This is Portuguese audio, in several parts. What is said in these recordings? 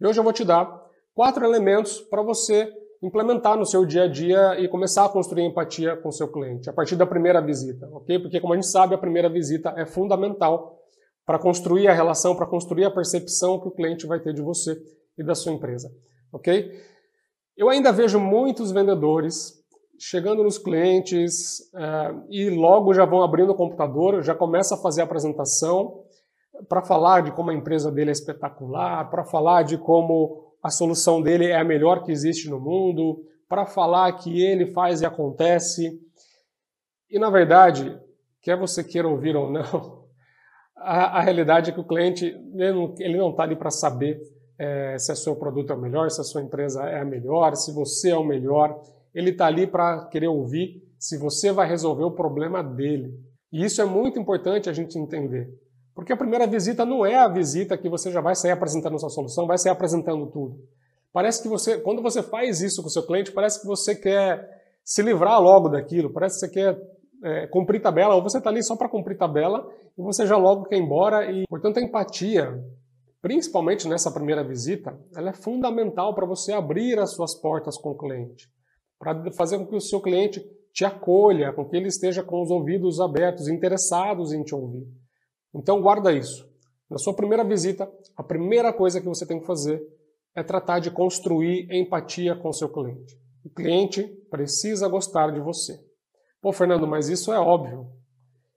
E hoje eu vou te dar quatro elementos para você implementar no seu dia a dia e começar a construir empatia com seu cliente a partir da primeira visita, ok? Porque como a gente sabe, a primeira visita é fundamental para construir a relação, para construir a percepção que o cliente vai ter de você e da sua empresa, ok? Eu ainda vejo muitos vendedores chegando nos clientes é, e logo já vão abrindo o computador, já começa a fazer a apresentação para falar de como a empresa dele é espetacular, para falar de como a solução dele é a melhor que existe no mundo, para falar que ele faz e acontece. E na verdade, quer você queira ouvir ou não, a, a realidade é que o cliente ele não está ali para saber é, se o seu produto é o melhor, se a sua empresa é a melhor, se você é o melhor. Ele está ali para querer ouvir se você vai resolver o problema dele. E isso é muito importante a gente entender. Porque a primeira visita não é a visita que você já vai sair apresentando sua solução, vai sair apresentando tudo. Parece que você, quando você faz isso com o seu cliente, parece que você quer se livrar logo daquilo, parece que você quer é, cumprir tabela, ou você está ali só para cumprir tabela e você já logo quer ir embora. E, portanto, a empatia, principalmente nessa primeira visita, ela é fundamental para você abrir as suas portas com o cliente, para fazer com que o seu cliente te acolha, com que ele esteja com os ouvidos abertos, interessados em te ouvir. Então guarda isso. Na sua primeira visita, a primeira coisa que você tem que fazer é tratar de construir empatia com o seu cliente. O cliente precisa gostar de você. Pô, Fernando, mas isso é óbvio.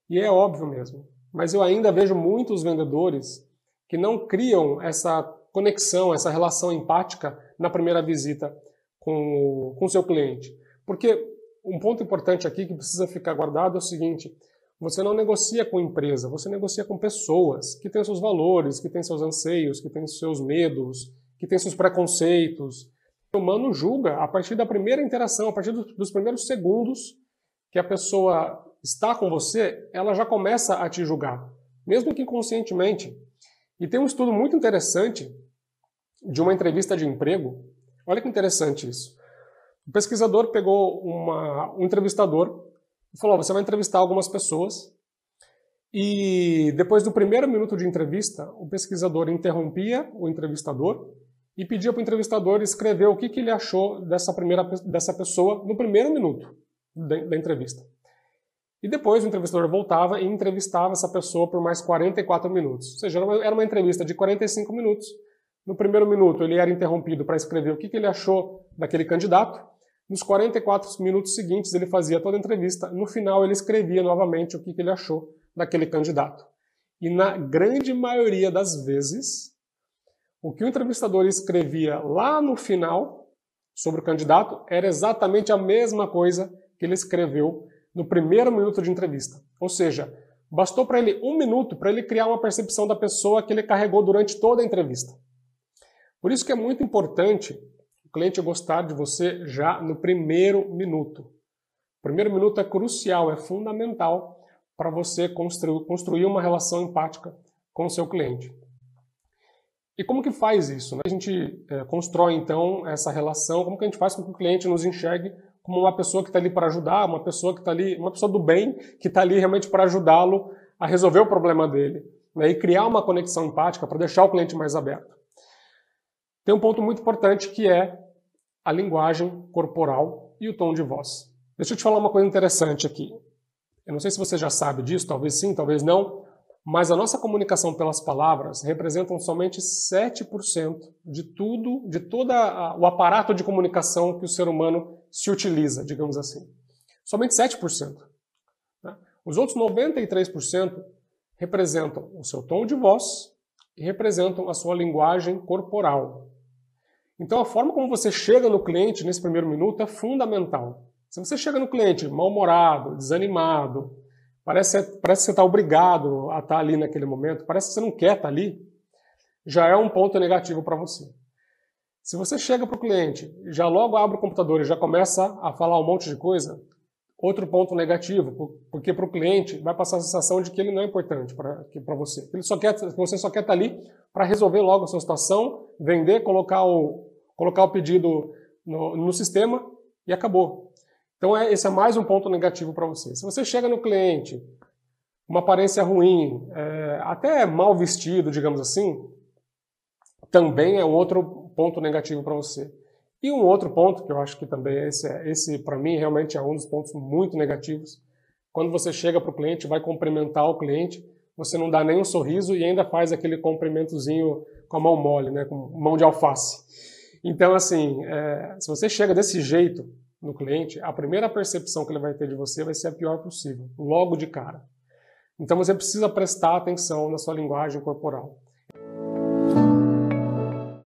E é óbvio mesmo. Mas eu ainda vejo muitos vendedores que não criam essa conexão, essa relação empática na primeira visita com o seu cliente. Porque um ponto importante aqui que precisa ficar guardado é o seguinte: você não negocia com empresa, você negocia com pessoas que têm seus valores, que têm seus anseios, que têm seus medos, que têm seus preconceitos. O humano julga a partir da primeira interação, a partir dos primeiros segundos que a pessoa está com você, ela já começa a te julgar, mesmo que inconscientemente. E tem um estudo muito interessante de uma entrevista de emprego. Olha que interessante isso. O pesquisador pegou uma, um entrevistador falou: você vai entrevistar algumas pessoas e depois do primeiro minuto de entrevista, o pesquisador interrompia o entrevistador e pedia para o entrevistador escrever o que, que ele achou dessa primeira dessa pessoa no primeiro minuto da entrevista. E depois o entrevistador voltava e entrevistava essa pessoa por mais 44 minutos. Ou seja, era uma, era uma entrevista de 45 minutos. No primeiro minuto, ele era interrompido para escrever o que, que ele achou daquele candidato. Nos 44 minutos seguintes, ele fazia toda a entrevista. No final, ele escrevia novamente o que ele achou daquele candidato. E na grande maioria das vezes, o que o entrevistador escrevia lá no final sobre o candidato era exatamente a mesma coisa que ele escreveu no primeiro minuto de entrevista. Ou seja, bastou para ele um minuto para ele criar uma percepção da pessoa que ele carregou durante toda a entrevista. Por isso que é muito importante cliente gostar de você já no primeiro minuto. O primeiro minuto é crucial, é fundamental para você construir, construir uma relação empática com o seu cliente. E como que faz isso? Né? A gente é, constrói então essa relação, como que a gente faz com que o cliente nos enxergue como uma pessoa que está ali para ajudar, uma pessoa que está ali, uma pessoa do bem, que está ali realmente para ajudá-lo a resolver o problema dele. Né? E criar uma conexão empática para deixar o cliente mais aberto. Tem um ponto muito importante que é a linguagem corporal e o tom de voz. Deixa eu te falar uma coisa interessante aqui. Eu não sei se você já sabe disso, talvez sim, talvez não, mas a nossa comunicação pelas palavras representam somente 7% de tudo, de todo o aparato de comunicação que o ser humano se utiliza, digamos assim. Somente 7%. Né? Os outros 93% representam o seu tom de voz e representam a sua linguagem corporal. Então a forma como você chega no cliente nesse primeiro minuto é fundamental. Se você chega no cliente mal-humorado, desanimado, parece, parece que você está obrigado a estar tá ali naquele momento, parece que você não quer estar tá ali, já é um ponto negativo para você. Se você chega para o cliente, já logo abre o computador e já começa a falar um monte de coisa, outro ponto negativo, porque para o cliente vai passar a sensação de que ele não é importante para você. Ele só quer, você só quer estar tá ali para resolver logo a sua situação, vender, colocar o, colocar o pedido no, no sistema e acabou. Então é, esse é mais um ponto negativo para você. Se você chega no cliente, uma aparência ruim, é, até mal vestido, digamos assim, também é um outro ponto negativo para você. E um outro ponto que eu acho que também esse, é, esse para mim realmente é um dos pontos muito negativos. Quando você chega para o cliente, vai cumprimentar o cliente, você não dá nem um sorriso e ainda faz aquele cumprimentozinho com a mão mole, né, com mão de alface. Então, assim, é, se você chega desse jeito no cliente, a primeira percepção que ele vai ter de você vai ser a pior possível, logo de cara. Então você precisa prestar atenção na sua linguagem corporal.